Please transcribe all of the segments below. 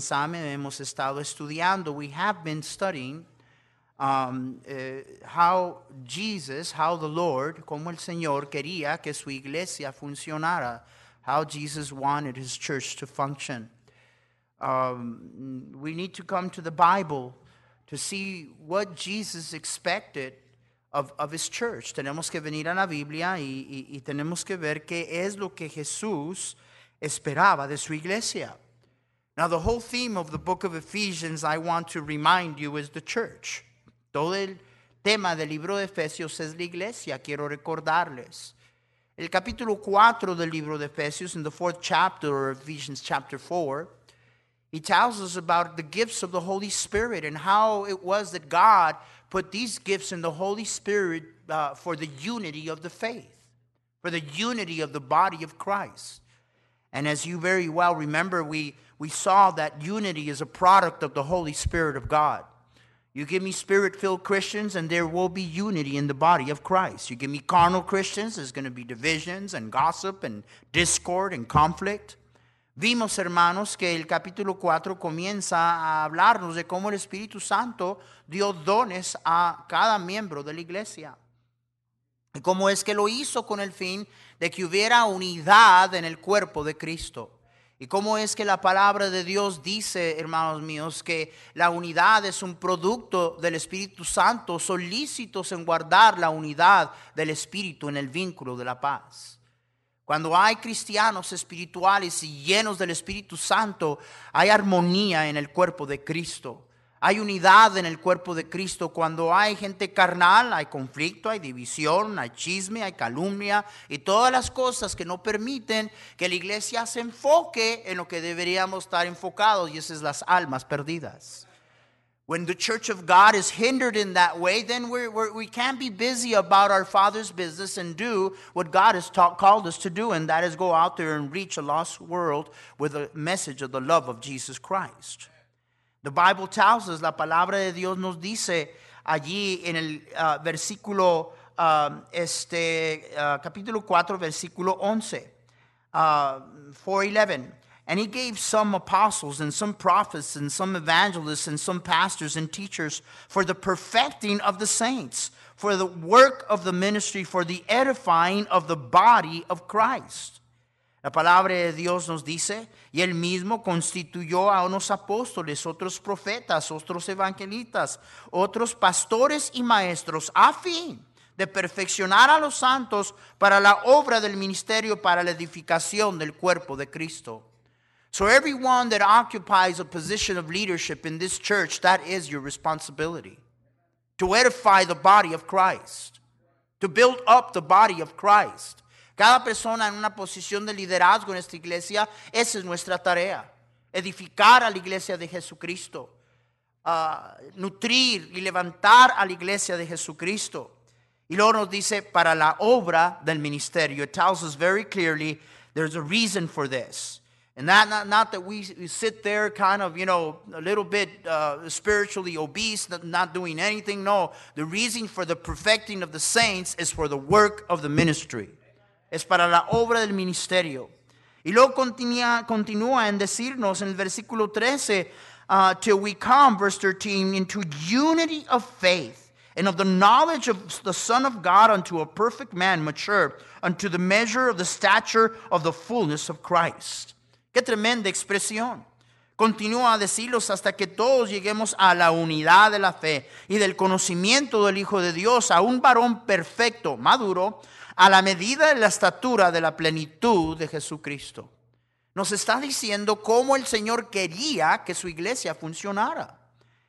Samen hemos estado estudiando. We have been studying um, uh, how Jesus, how the Lord, como el Señor quería que su iglesia funcionara, how Jesus wanted his church to function. Um, we need to come to the Bible to see what Jesus expected of, of his church. Tenemos que venir a la Biblia y, y, y tenemos que ver qué es lo que Jesús esperaba de su iglesia. Now, the whole theme of the book of Ephesians, I want to remind you, is the church. Todo el tema del libro de Efesios es la iglesia, quiero recordarles. El capítulo 4 del libro de Efesios, in the fourth chapter, of Ephesians chapter 4, he tells us about the gifts of the Holy Spirit and how it was that God put these gifts in the Holy Spirit uh, for the unity of the faith, for the unity of the body of Christ. And as you very well remember, we, we saw that unity is a product of the Holy Spirit of God. You give me spirit filled Christians, and there will be unity in the body of Christ. You give me carnal Christians, there's going to be divisions and gossip and discord and conflict. Vimos, hermanos, que el capítulo 4 comienza a hablarnos de cómo el Espíritu Santo dio dones a cada miembro de la iglesia. Y cómo es que lo hizo con el fin de que hubiera unidad en el cuerpo de Cristo. Y cómo es que la palabra de Dios dice, hermanos míos, que la unidad es un producto del Espíritu Santo, solícitos en guardar la unidad del Espíritu en el vínculo de la paz. Cuando hay cristianos espirituales y llenos del Espíritu Santo, hay armonía en el cuerpo de Cristo. Hay unidad en el cuerpo de Cristo. Cuando hay gente carnal, hay conflicto, hay división, hay chisme, hay calumnia y todas las cosas que no permiten que la iglesia se enfoque en lo que deberíamos estar enfocados y esas son las almas perdidas. When the church of God is hindered in that way, then we're, we're, we can not be busy about our Father's business and do what God has taught, called us to do, and that is go out there and reach a lost world with a message of the love of Jesus Christ. The Bible tells us, la palabra de Dios nos dice allí en el uh, versículo, uh, este, uh, capítulo 4, versículo 11, 4.11. And he gave some apostles and some prophets and some evangelists and some pastors and teachers for the perfecting of the saints, for the work of the ministry, for the edifying of the body of Christ. La palabra de Dios nos dice, y él mismo constituyó a unos apóstoles, otros profetas, otros evangelistas, otros pastores y maestros, a fin de perfeccionar a los santos para la obra del ministerio, para la edificación del cuerpo de Cristo. So everyone that occupies a position of leadership in this church, that is your responsibility. To edify the body of Christ, to build up the body of Christ. Cada persona en una posición de liderazgo en esta iglesia, esa es nuestra tarea. Edificar a la iglesia de Jesucristo. Uh, nutrir y levantar a la iglesia de Jesucristo. Y luego nos dice para la obra del ministerio. It tells us very clearly there's a reason for this. And that, not, not that we, we sit there kind of, you know, a little bit uh, spiritually obese, not, not doing anything. No, the reason for the perfecting of the saints is for the work of the ministry. Es para la obra del ministerio. Y luego continúa, en decirnos en el versículo 13, uh, till we come, verse 13, into unity of faith and of the knowledge of the Son of God unto a perfect man, mature, unto the measure of the stature of the fullness of Christ. Qué tremenda expresión. Continúa a decirlos hasta que todos lleguemos a la unidad de la fe y del conocimiento del Hijo de Dios, a un varón perfecto, maduro, a la medida de la estatura de la plenitud de Jesucristo. Nos está diciendo cómo el Señor quería que su iglesia funcionara.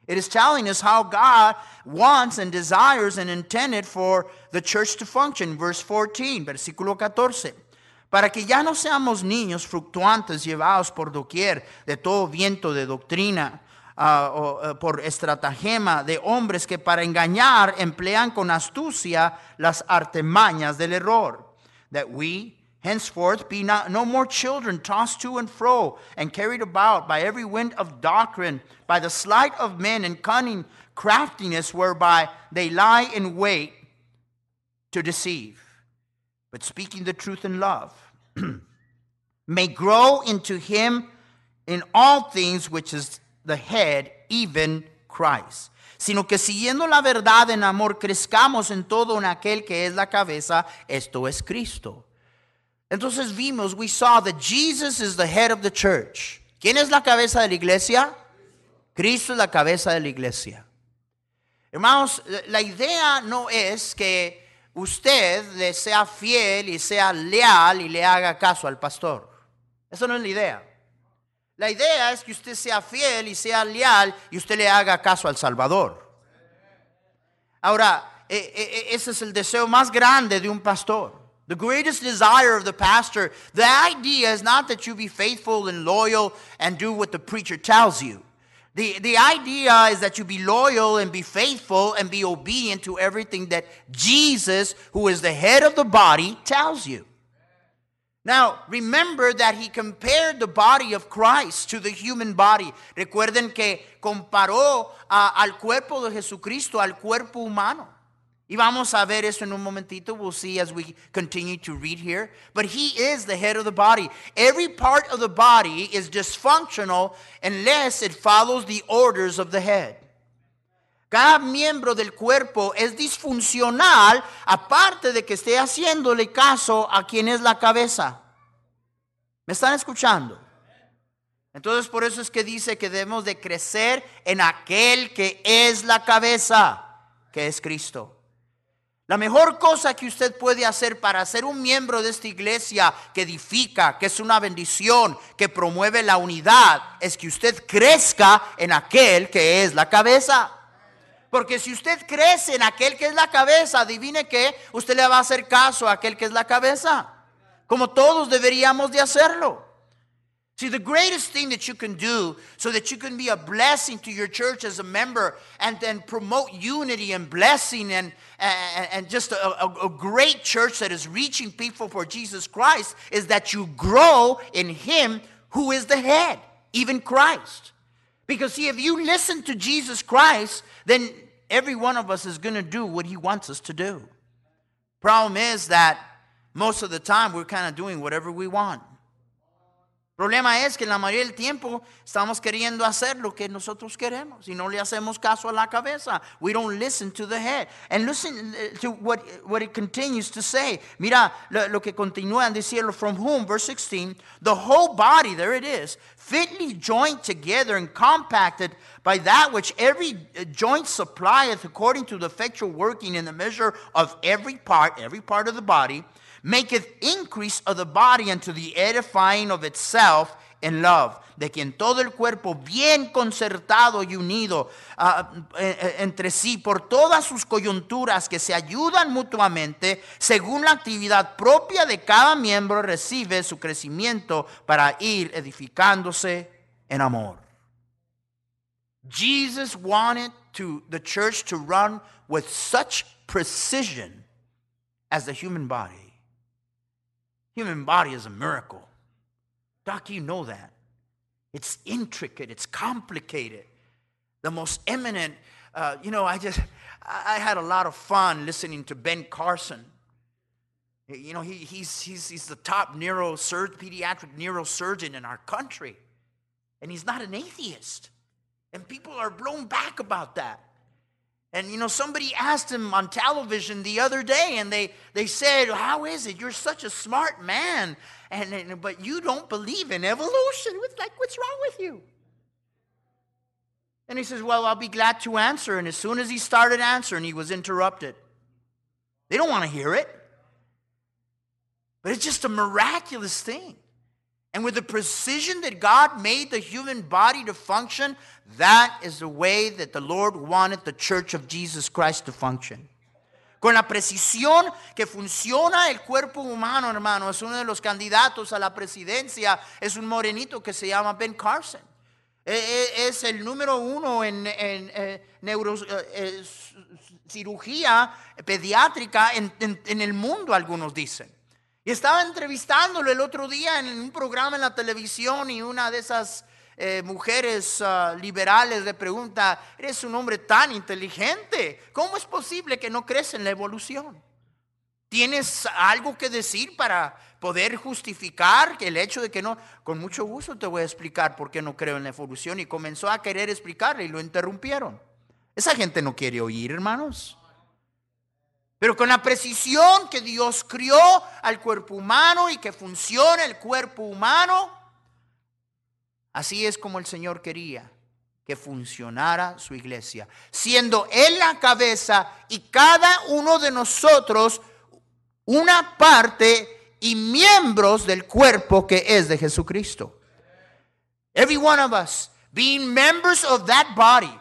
It is telling us how God wants and desires and intended for the church to function. Verse 14, versículo 14. Para que ya no seamos niños fluctuantes llevados por doquier de todo viento de doctrina, uh, por estratagema de hombres que para engañar emplean con astucia las artemañas del error. That we henceforth be not, no more children tossed to and fro and carried about by every wind of doctrine, by the sleight of men and cunning craftiness whereby they lie in wait to deceive. But speaking the truth in love, may grow into him in all things which is the head, even Christ. Sino que siguiendo la verdad en amor, crezcamos en todo en aquel que es la cabeza, esto es Cristo. Entonces vimos, we saw that Jesus is the head of the church. ¿Quién es la cabeza de la iglesia? Cristo es la cabeza de la iglesia. Hermanos, la idea no es que usted le sea fiel y sea leal y le haga caso al pastor. Eso no es la idea. La idea es que usted sea fiel y sea leal y usted le haga caso al Salvador. Ahora, ese es el deseo más grande de un pastor. The greatest desire of the pastor, the idea is not that you be faithful and loyal and do what the preacher tells you. The, the idea is that you be loyal and be faithful and be obedient to everything that Jesus, who is the head of the body, tells you. Now, remember that he compared the body of Christ to the human body. Recuerden que comparó uh, al cuerpo de Jesucristo al cuerpo humano. Y vamos a ver eso en un momentito. We'll see as we continue to read here. But he is the head of the body. Every part of the body is dysfunctional unless it follows the orders of the head. Cada miembro del cuerpo es disfuncional aparte de que esté haciéndole caso a quien es la cabeza. ¿Me están escuchando? Entonces por eso es que dice que debemos de crecer en aquel que es la cabeza, que es Cristo. La mejor cosa que usted puede hacer para ser un miembro de esta iglesia que edifica, que es una bendición, que promueve la unidad, es que usted crezca en aquel que es la cabeza. Porque si usted crece en aquel que es la cabeza, adivine que usted le va a hacer caso a aquel que es la cabeza. Como todos deberíamos de hacerlo. See, the greatest thing that you can do so that you can be a blessing to your church as a member and then promote unity and blessing and, and, and just a, a, a great church that is reaching people for Jesus Christ is that you grow in Him who is the head, even Christ. Because, see, if you listen to Jesus Christ, then every one of us is going to do what he wants us to do. Problem is that most of the time we're kind of doing whatever we want. Problema es que la mayoría del tiempo estamos queriendo hacer lo que nosotros queremos y no le hacemos caso a la cabeza. We don't listen to the head. And listen uh, to what, what it continues to say. Mira lo, lo que continúa en decirlo from whom, verse 16, the whole body, there it is, fitly joined together and compacted by that which every uh, joint supplieth according to the effectual working in the measure of every part, every part of the body, maketh increase of the body unto the edifying of itself in love, de quien todo el cuerpo bien concertado y unido uh, entre sí por todas sus coyunturas que se ayudan mutuamente, según la actividad propia de cada miembro, recibe su crecimiento para ir edificándose en amor. Jesus wanted to the church to run with such precision as the human body. Human body is a miracle. Doc, you know that. It's intricate, it's complicated. The most eminent, uh, you know, I just, I had a lot of fun listening to Ben Carson. You know, he, he's, he's, he's the top neurosurgeon, pediatric neurosurgeon in our country. And he's not an atheist. And people are blown back about that. And you know, somebody asked him on television the other day, and they, they said, How is it? You're such a smart man, and, and but you don't believe in evolution. It's like, what's wrong with you? And he says, Well, I'll be glad to answer. And as soon as he started answering, he was interrupted. They don't want to hear it. But it's just a miraculous thing. And with the precision that God made the human body to function, that is the way that the Lord wanted the church of Jesus Christ to function. Con la precisión que funciona el cuerpo humano, hermano, es uno de los candidatos a la presidencia, es un morenito que se llama Ben Carson. Es el número uno en, en, eh, eh, eh, cirugía pediátrica en, en- en el mundo, algunos dicen. Y estaba entrevistándolo el otro día en un programa en la televisión y una de esas eh, mujeres ah, liberales le pregunta, eres un hombre tan inteligente, ¿cómo es posible que no crees en la evolución? ¿Tienes algo que decir para poder justificar el hecho de que no? Con mucho gusto te voy a explicar por qué no creo en la evolución. Y comenzó a querer explicarle y lo interrumpieron. Esa gente no quiere oír, hermanos. Pero con la precisión que Dios crió al cuerpo humano y que funciona el cuerpo humano, así es como el Señor quería que funcionara su iglesia, siendo Él la cabeza y cada uno de nosotros una parte y miembros del cuerpo que es de Jesucristo. Every one of us being members of that body.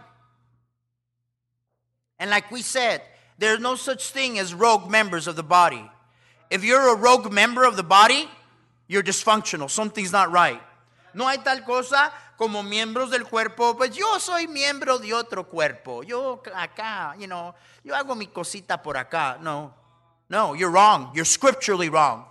And like we said, there's no such thing as rogue members of the body. If you're a rogue member of the body, you're dysfunctional. Something's not right. No hay tal cosa como miembros del cuerpo. Pues yo soy miembro de otro cuerpo. Yo acá, you know, yo hago mi cosita por acá. No, no, you're wrong. You're scripturally wrong.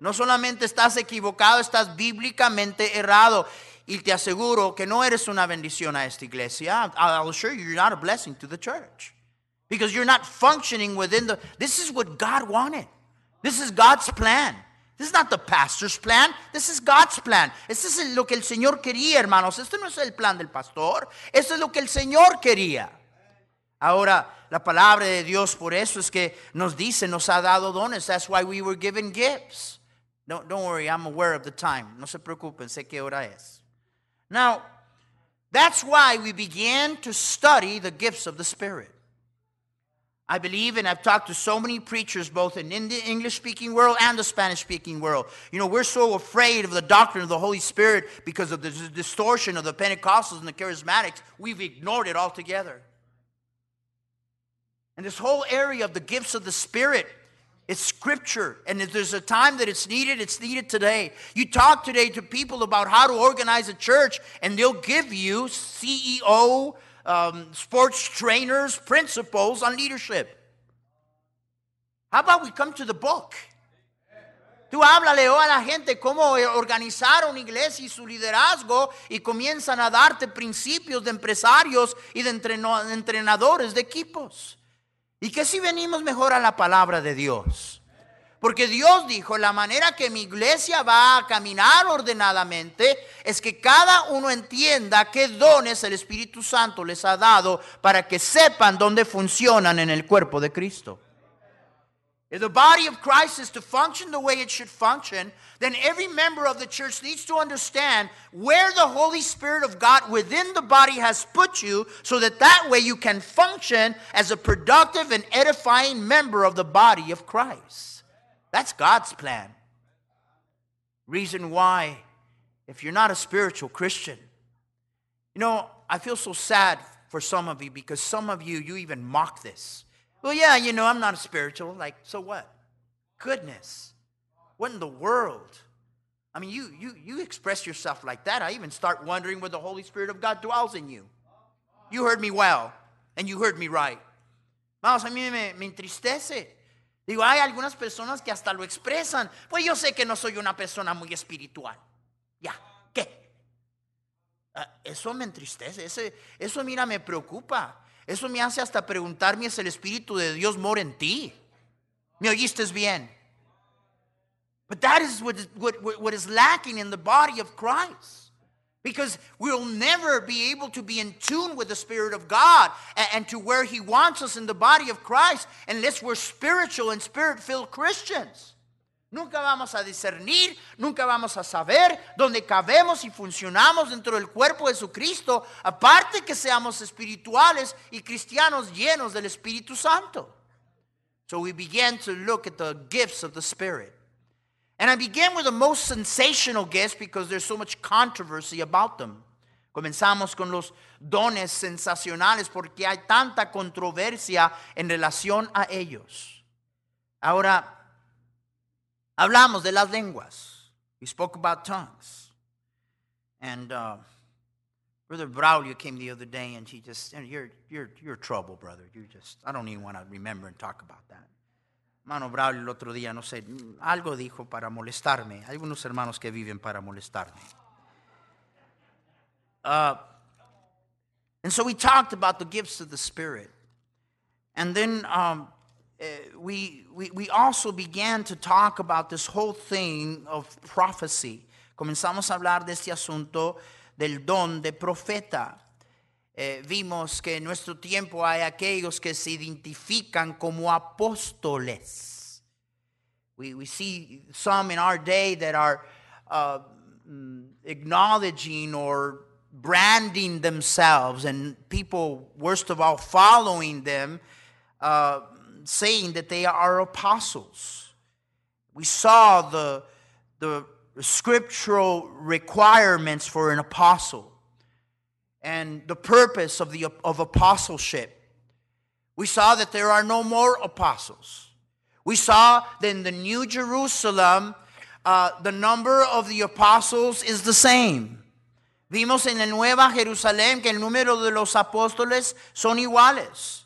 No solamente estás equivocado, estás bíblicamente errado. Y te aseguro que no eres una bendición a esta iglesia. I'll assure you, you're not a blessing to the church. Because you're not functioning within the. This is what God wanted. This is God's plan. This is not the pastor's plan. This is God's plan. Este es lo que el Señor quería, hermanos. Este no es el plan del pastor. Esto es lo que el Señor quería. Ahora, la palabra de Dios por eso es que nos dice, nos ha dado dones. That's why we were given gifts. Don't, don't worry, I'm aware of the time. No se preocupen, sé qué hora es. Now, that's why we began to study the gifts of the Spirit. I believe, and I've talked to so many preachers, both in the English speaking world and the Spanish speaking world. You know, we're so afraid of the doctrine of the Holy Spirit because of the distortion of the Pentecostals and the Charismatics, we've ignored it altogether. And this whole area of the gifts of the Spirit, it's scripture. And if there's a time that it's needed, it's needed today. You talk today to people about how to organize a church, and they'll give you CEO, um, sports trainers, principles on leadership. How about we come to the book? Tú háblale oh, a la gente cómo organizar una iglesia y su liderazgo y comienzan a darte principios de empresarios y de entrenadores de equipos. ¿Y que si venimos mejor a la palabra de Dios? Porque Dios dijo, la manera que mi iglesia va a caminar ordenadamente es que cada uno entienda qué dones el Espíritu Santo les ha dado para que sepan dónde funcionan en el cuerpo de Cristo. If the body of Christ is to function the way it should function, then every member of the church needs to understand where the Holy Spirit of God within the body has put you so that that way you can function as a productive and edifying member of the body of Christ. That's God's plan. Reason why, if you're not a spiritual Christian, you know, I feel so sad for some of you because some of you, you even mock this. Well, yeah, you know, I'm not a spiritual. Like, so what? Goodness. What in the world? I mean, you, you, you express yourself like that. I even start wondering where the Holy Spirit of God dwells in you. You heard me well, and you heard me right. Vamos, a mí me, entristece. Digo, hay algunas personas que hasta lo expresan. Pues yo sé que no soy una persona muy espiritual. Ya, ¿qué? Ah, eso me entristece, ese- eso mira me preocupa. Eso me hace hasta preguntarme si el Espíritu de Dios mora en ti. ¿Me oíste bien? But that is what, what- what is lacking in the body of Christ. Because we'll never be able to be in tune with the Spirit of God and, and to where He wants us in the body of Christ unless we're spiritual and spirit filled Christians. Nunca vamos a discernir, nunca vamos a saber dónde cabemos y funcionamos dentro del cuerpo de Jesucristo, aparte que seamos espirituales y cristianos llenos del Espíritu Santo. So we began to look at the gifts of the Spirit. And I began with the most sensational gifts because there's so much controversy about them. Comenzamos con los dones sensacionales porque hay tanta controversia en relación a ellos. Ahora, hablamos de las lenguas. We spoke about tongues. And uh, Brother Braulio came the other day and he just, you're, you're, you're trouble, brother. You just, I don't even want to remember and talk about that. Hermano Braulio el otro día, no sé, algo dijo para molestarme. Hay algunos hermanos que viven para molestarme. Uh, and so we talked about the gifts of the Spirit. And then um, uh, we, we, we also began to talk about this whole thing of prophecy. Comenzamos a hablar de este asunto del don de profeta. Eh, vimos que en nuestro tiempo hay aquellos que se identifican como apóstoles. We, we see some in our day that are uh, mm, acknowledging or branding themselves, and people, worst of all, following them, uh, saying that they are apostles. We saw the, the scriptural requirements for an apostle and the purpose of, the, of apostleship. We saw that there are no more apostles. We saw that in the New Jerusalem, uh, the number of the apostles is the same. Vimos en la Nueva Jerusalén que el número de los apóstoles son iguales.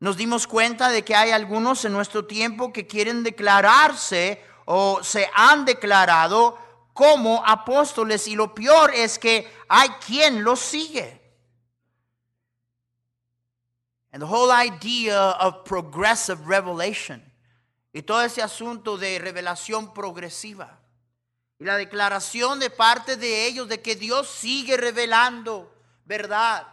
Nos dimos cuenta de que hay algunos en nuestro tiempo que quieren declararse o se han declarado como apóstoles y lo peor es que hay quien los sigue. And the whole idea of progressive revelation y todo ese asunto de revelación progresiva y la declaración de parte de ellos de que Dios sigue revelando verdad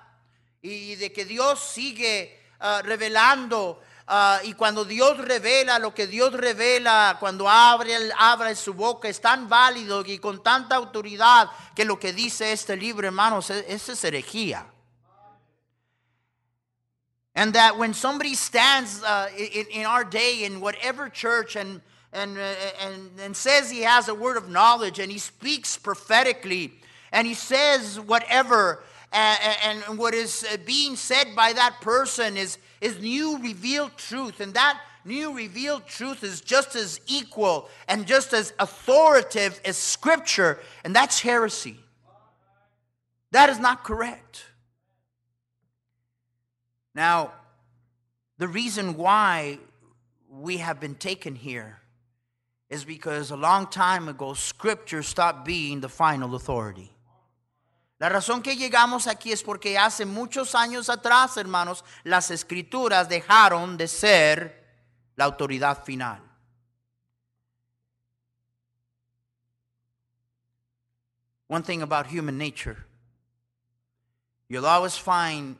y de que Dios sigue uh, revelando Uh, y cuando Dios revela lo que Dios revela, cuando abre, abre su boca, es tan válido y con tanta autoridad que lo que dice este libro, hermanos, es, es herejía. And that when somebody stands uh, in, in our day in whatever church and, and, uh, and, and says he has a word of knowledge and he speaks prophetically and he says whatever, and, and what is uh, being said by that person is, is new revealed truth. And that new revealed truth is just as equal and just as authoritative as Scripture. And that's heresy. That is not correct. Now, the reason why we have been taken here is because a long time ago, Scripture stopped being the final authority. La razón que llegamos aquí es porque hace muchos años atrás, hermanos, las escrituras dejaron de ser la autoridad final. One thing about human nature, you'll always find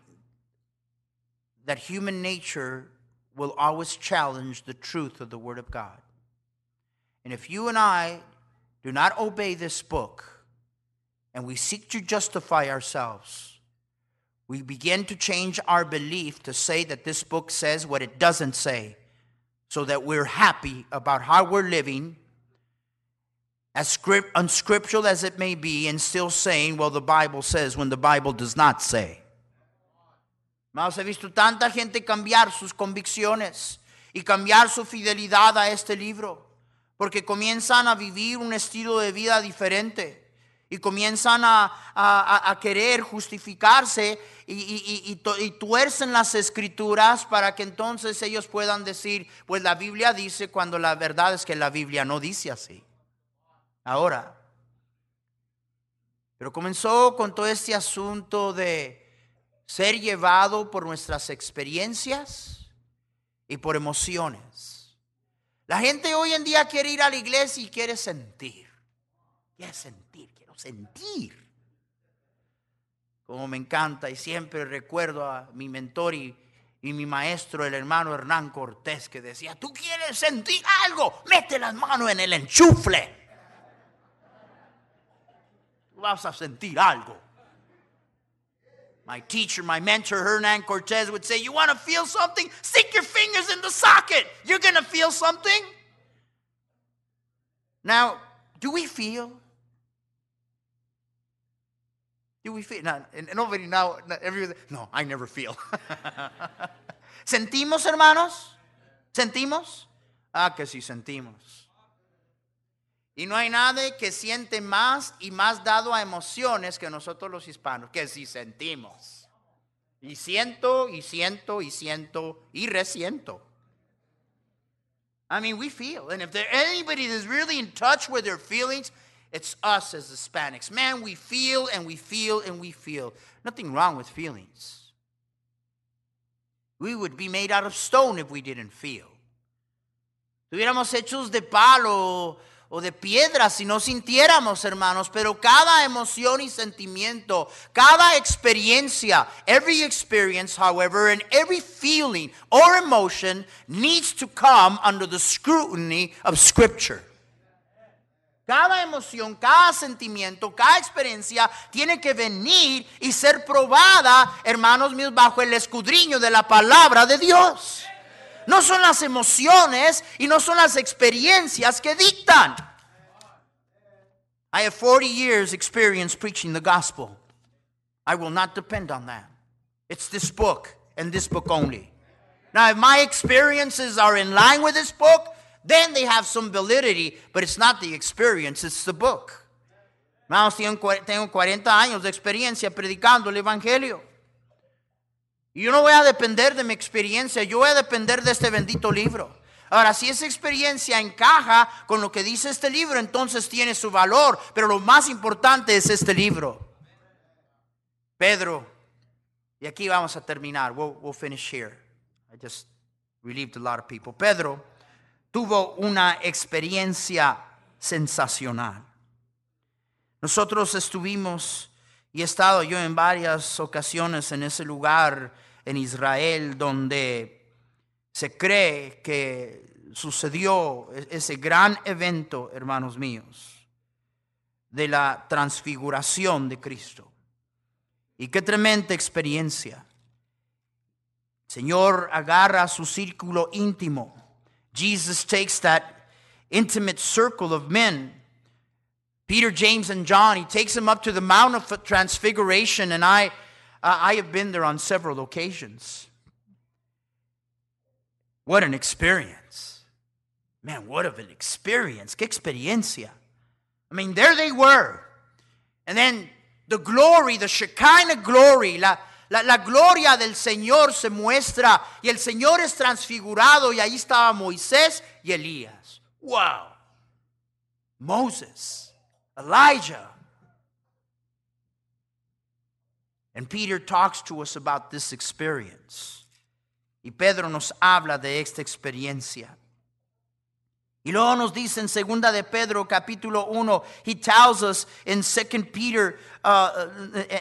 that human nature will always challenge the truth of the Word of God. And if you and I do not obey this book and we seek to justify ourselves, we begin to change our belief to say that this book says what it doesn't say, so that we're happy about how we're living, as script, unscriptural as it may be, and still saying, well, the Bible says when the Bible does not say. Hermanos, he visto tanta gente cambiar sus convicciones y cambiar su fidelidad a este libro, porque comienzan a vivir un estilo de vida diferente y comienzan a, a, a querer justificarse y, y, y, y, tuercen las escrituras para que entonces ellos puedan decir, pues la Biblia dice cuando la verdad es que la Biblia no dice así. Ahora, pero comenzó con todo este asunto de ser llevado por nuestras experiencias y por emociones. La gente hoy en día quiere ir a la iglesia y quiere sentir. Quiere sentir, quiero sentir. Como me encanta y siempre recuerdo a mi mentor y, mi maestro, el hermano Hernán Cortés, que decía, tú quieres sentir algo, mete las manos en el enchufle. Tú vas a sentir algo. My teacher, my mentor, Hernan Cortez, would say, You want to feel something? Stick your fingers in the socket. You're going to feel something. Now, do we feel? Do we feel? No, nobody now, everybody, no, I never feel. ¿Sentimos, hermanos? ¿Sentimos? Ah, que sí sentimos. Y no hay nadie que siente más y más dado a emociones que nosotros los hispanos, que sí sentimos. Y siento, y siento, y siento, y resiento. I mean, we feel. And if there's anybody that's really in touch with their feelings, it's us as Hispanics. Man, we feel and we feel and we feel. Nothing wrong with feelings. We would be made out of stone if we didn't feel. Estuviéramos hechos de palo o de piedra si no sintiéramos, hermanos, pero cada emoción y sentimiento, cada experiencia, every experience, however, and every feeling or emotion needs to come under the scrutiny of Scripture. Cada emoción, cada sentimiento, cada experiencia tiene que venir y ser probada, hermanos míos, bajo el escudriño de la palabra de Dios. No son las emociones y no son las experiencias que dictan. I have 40 years experience preaching the gospel. I will not depend on that. It's this book and this book only. Now, if my experiences are in line with this book, then they have some validity, but it's not the experience, it's the book. Hermanos, tengo 40 años de experiencia predicando el Evangelio. Y yo no voy a depender de mi experiencia, yo voy a depender de este bendito libro. Ahora, si esa experiencia encaja con lo que dice este libro, entonces tiene su valor, pero lo más importante es este libro. Pedro, y aquí vamos a terminar, we'll, we'll finish here. I just relieved a lot of people. Pedro tuvo una experiencia sensacional. Nosotros estuvimos y he estado yo en varias ocasiones en ese lugar en Israel donde se cree que sucedió ese gran evento, hermanos míos, de la transfiguración de Cristo. Y qué tremenda experiencia. Señor agarra su círculo íntimo. Jesus takes that intimate circle of men Peter, James, and John, he takes them up to the Mount of Transfiguration, and I, uh, I have been there on several occasions. What an experience. Man, what of an experience. Qué experiencia. I mean, there they were. And then the glory, the Shekinah glory, la, la, la, gloria del Señor se muestra y el Señor es transfigurado y ahí estaba Moisés y Elías. Wow. Moses. Elijah. And Peter talks to us about this experience. Y Pedro nos habla de esta experiencia. Y luego nos dice en segunda de Pedro capítulo 1, he tells us in second Peter, uh,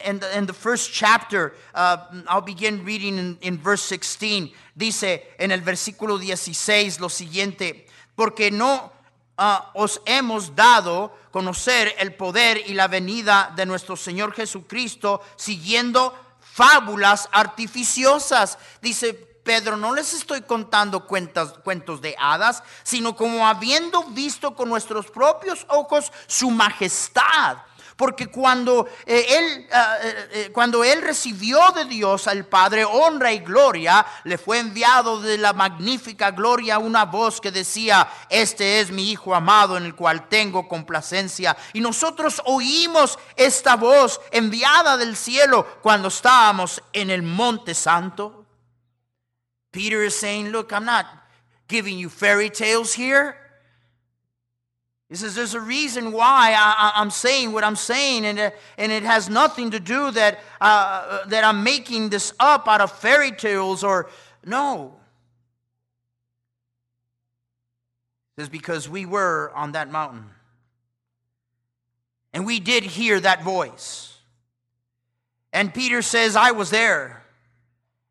in, the, in the first chapter, uh, I'll begin reading in, in verse 16, dice en el versículo 16 lo siguiente, porque no uh, os hemos dado conocer el poder y la venida de nuestro Señor Jesucristo siguiendo fábulas artificiosas. Dice Pedro, no les estoy contando cuentas, cuentos de hadas, sino como habiendo visto con nuestros propios ojos su majestad porque cuando, eh, él, ah, eh, eh, cuando él recibió de Dios al Padre honra y gloria, le fue enviado de la magnífica gloria una voz que decía, este es mi Hijo amado en el cual tengo complacencia. Y nosotros oímos esta voz enviada del cielo cuando estábamos en el monte santo. Peter is saying, look, I'm not giving you fairy tales here. He says, There's a reason why I, am saying what I'm saying, and, uh, and it has nothing to do that, uh, uh, that I'm making this up out of fairy tales or no. It says, Because we were on that mountain, and we did hear that voice. And Peter says, I was there.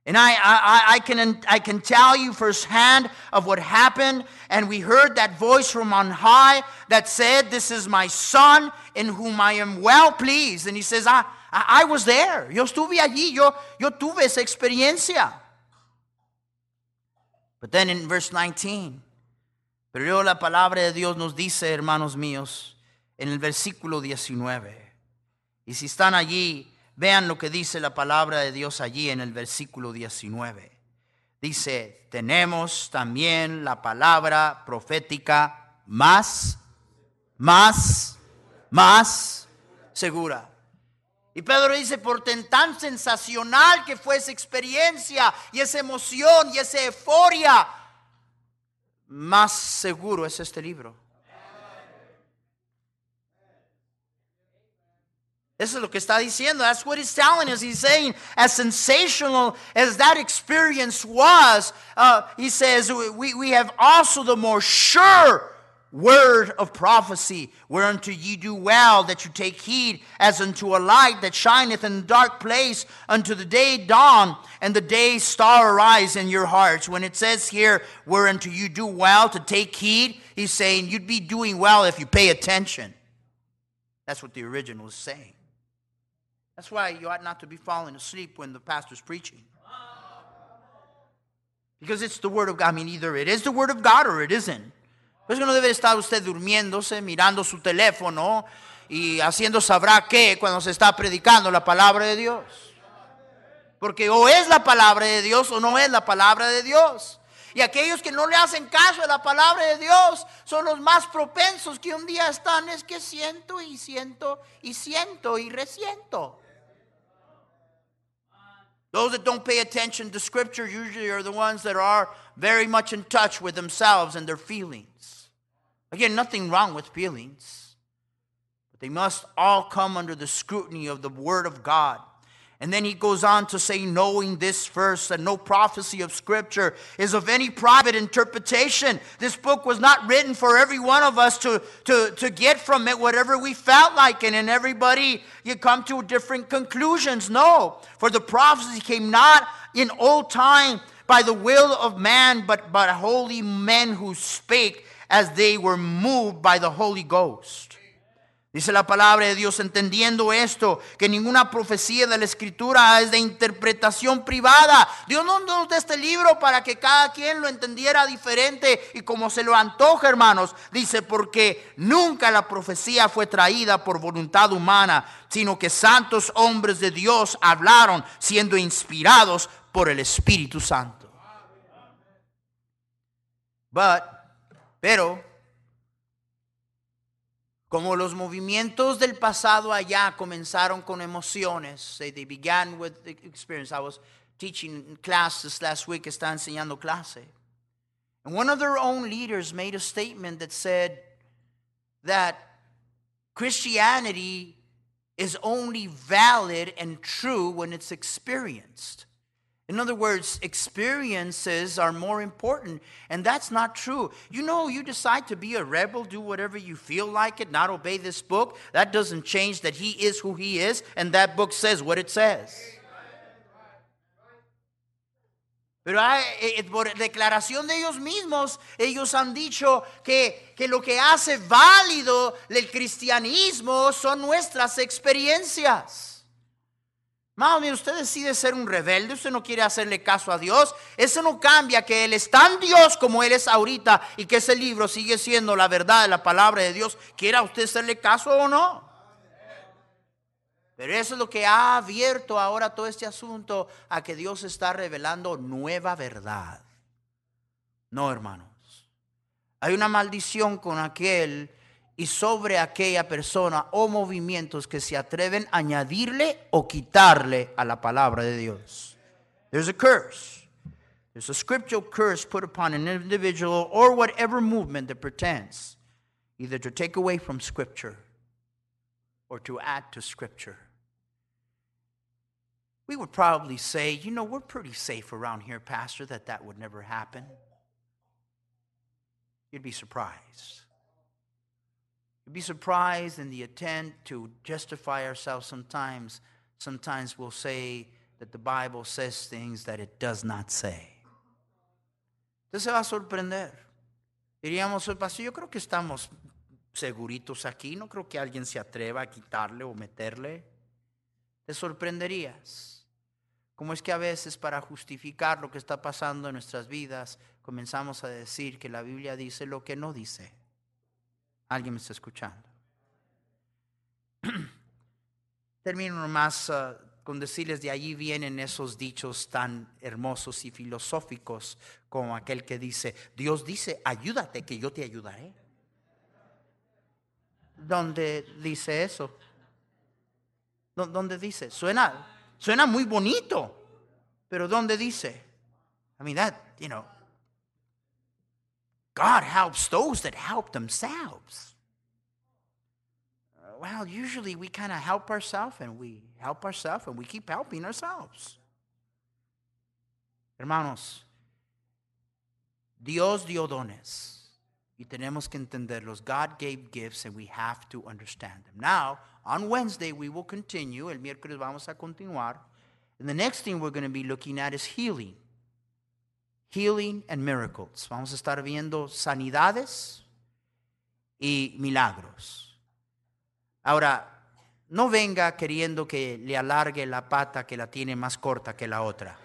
And I, I, I, can, I can tell you firsthand of what happened. And we heard that voice from on high that said, This is my son in whom I am well pleased. And he says, I, I, I was there. Yo estuve allí. Yo, yo tuve esa experiencia. But then in verse 19, Pero la palabra de Dios nos dice, hermanos míos, en el versículo 19. Y si están allí, vean lo que dice la palabra de Dios allí en el versículo 19. Dice, tenemos también la palabra profética más, más, más segura. Y Pedro dice, por tan sensacional que fue esa experiencia y esa emoción y esa euforia, más seguro es este libro. Eso es lo que está diciendo. That's what he's telling us. He's saying, as sensational as that experience was, uh, he says, we, we have also the more sure word of prophecy, whereunto ye do well that you take heed, as unto a light that shineth in a dark place, unto the day dawn and the day star arise in your hearts. When it says here, whereunto you do well to take heed, he's saying you'd be doing well if you pay attention. That's what the original is saying. That's why you ought not to be falling asleep when the pastor's preaching. Because it's the Word of God. I mean, either it is the Word of God or it isn't. Por eso no debe estar usted durmiéndose, mirando su teléfono y haciendo sabrá qué cuando se está predicando la palabra de Dios. Porque o es la palabra de Dios o no es la palabra de Dios. Y aquellos que no le hacen caso a la palabra de Dios son los más propensos que un día están, es que siento y siento y siento y resiento. Those that don't pay attention to Scripture usually are the ones that are very much in touch with themselves and their feelings. Again, nothing wrong with feelings, but they must all come under the scrutiny of the Word of God. And then he goes on to say, knowing this first, that no prophecy of Scripture is of any private interpretation. This book was not written for every one of us to, to, to get from it whatever we felt like, and, and everybody you come to different conclusions. No, for the prophecy came not in old time by the will of man, but by holy men who spake as they were moved by the Holy Ghost. Dice la palabra de Dios entendiendo esto, que ninguna profecía de la escritura es de interpretación privada. Dios no nos da este libro para que cada quien lo entendiera diferente y como se lo antoja, hermanos. Dice, porque nunca la profecía fue traída por voluntad humana, sino que santos hombres de Dios hablaron siendo inspirados por el Espíritu Santo. But, pero, como los movimientos del pasado allá comenzaron con emociones, they began with the experience. I was teaching classes last week, estaba enseñando clase. And one of their own leaders made a statement that said that Christianity is only valid and true when it's experienced. In other words, experiences are more important, and that's not true. You know, you decide to be a rebel, do whatever you feel like it, not obey this book. That doesn't change that he is who he is, and that book says what it says. Pero hay, eh, eh, por declaración de ellos mismos, ellos han dicho que, que lo que hace válido el cristianismo son nuestras experiencias. Mami, usted decide ser un rebelde, usted no quiere hacerle caso a Dios. Eso no cambia que Él es tan Dios como Él es ahorita y que ese libro sigue siendo la verdad de la palabra de Dios. Quiera usted hacerle caso o no. Pero eso es lo que ha abierto ahora todo este asunto a que Dios está revelando nueva verdad. No, hermanos. Hay una maldición con aquel y sobre aquella persona o movimientos que se atreven a añadirle o quitarle a la palabra de Dios. There's a curse. There's a scriptural curse put upon an individual or whatever movement that pretends either to take away from scripture or to add to scripture. We would probably say, you know, we're pretty safe around here, Pastor, that that would never happen. You'd be surprised. You'd be surprised in the attempt to justify ourselves sometimes. Sometimes we'll say that the Bible says things that it does not say. Usted se va a sorprender. Diríamos, pastor, yo creo que estamos seguritos aquí, no creo que alguien se atreva a quitarle o meterle. Te sorprenderías. ¿Cómo es que a veces para justificar lo que está pasando en nuestras vidas comenzamos a decir que la Biblia dice lo que no dice? ¿Alguien me está escuchando? Termino nomás uh, con decirles de allí vienen esos dichos tan hermosos y filosóficos como aquel que dice, Dios dice, ayúdate que yo te ayudaré. ¿Dónde dice eso? ¿Dónde dice? Suena, suena muy bonito, pero ¿dónde dice? I mean, that, you know, God helps those that help themselves. Well, usually we kind of help ourselves and we help ourselves and we keep helping ourselves. Hermanos, Dios dio dones. Y tenemos que entenderlos. God gave gifts and we have to understand them. Now, on Wednesday, we will continue. El miércoles vamos a continuar. And the next thing we're going to be looking at is healing. Healing and miracles. Vamos a estar viendo sanidades y milagros. Ahora, no venga queriendo que le alargue la pata que la tiene más corta que la otra.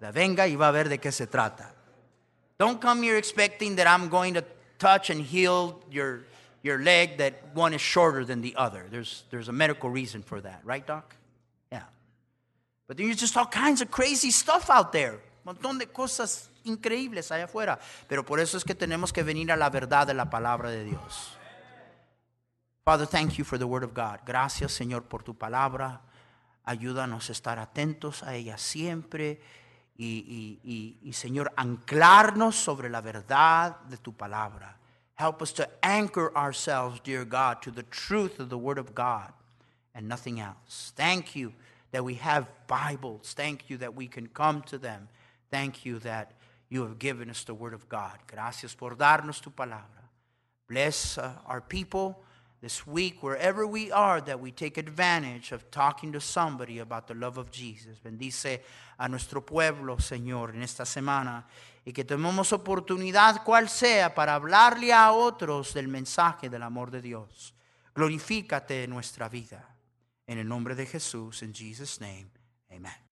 La venga y va a ver de qué se trata. Don't come here expecting that I'm going to touch and heal your, your leg that one is shorter than the other. There's, there's a medical reason for that, right, Doc? But there's just all kinds of crazy stuff out there. Un montón de cosas increíbles allá afuera. Pero por eso es que tenemos que venir a la verdad de la palabra de Dios. Father, thank you for the word of God. Gracias, Señor, por tu palabra. Ayúdanos a estar atentos a ella siempre y, y, y, Señor, anclarnos sobre la verdad de tu palabra. Help us to anchor ourselves, dear God, to the truth of the Word of God and nothing else. Thank you that we have Bibles. Thank you that we can come to them. Thank you that you have given us the Word of God. Gracias por darnos tu palabra. Bless uh, our people this week, wherever we are, that we take advantage of talking to somebody about the love of Jesus. Bendice a nuestro pueblo, Señor, en esta semana y que tomemos oportunidad, cual sea, para hablarle a otros del mensaje del amor de Dios. Glorifícate en nuestra vida. En el nombre de Jesús, in Jesus' name, amen.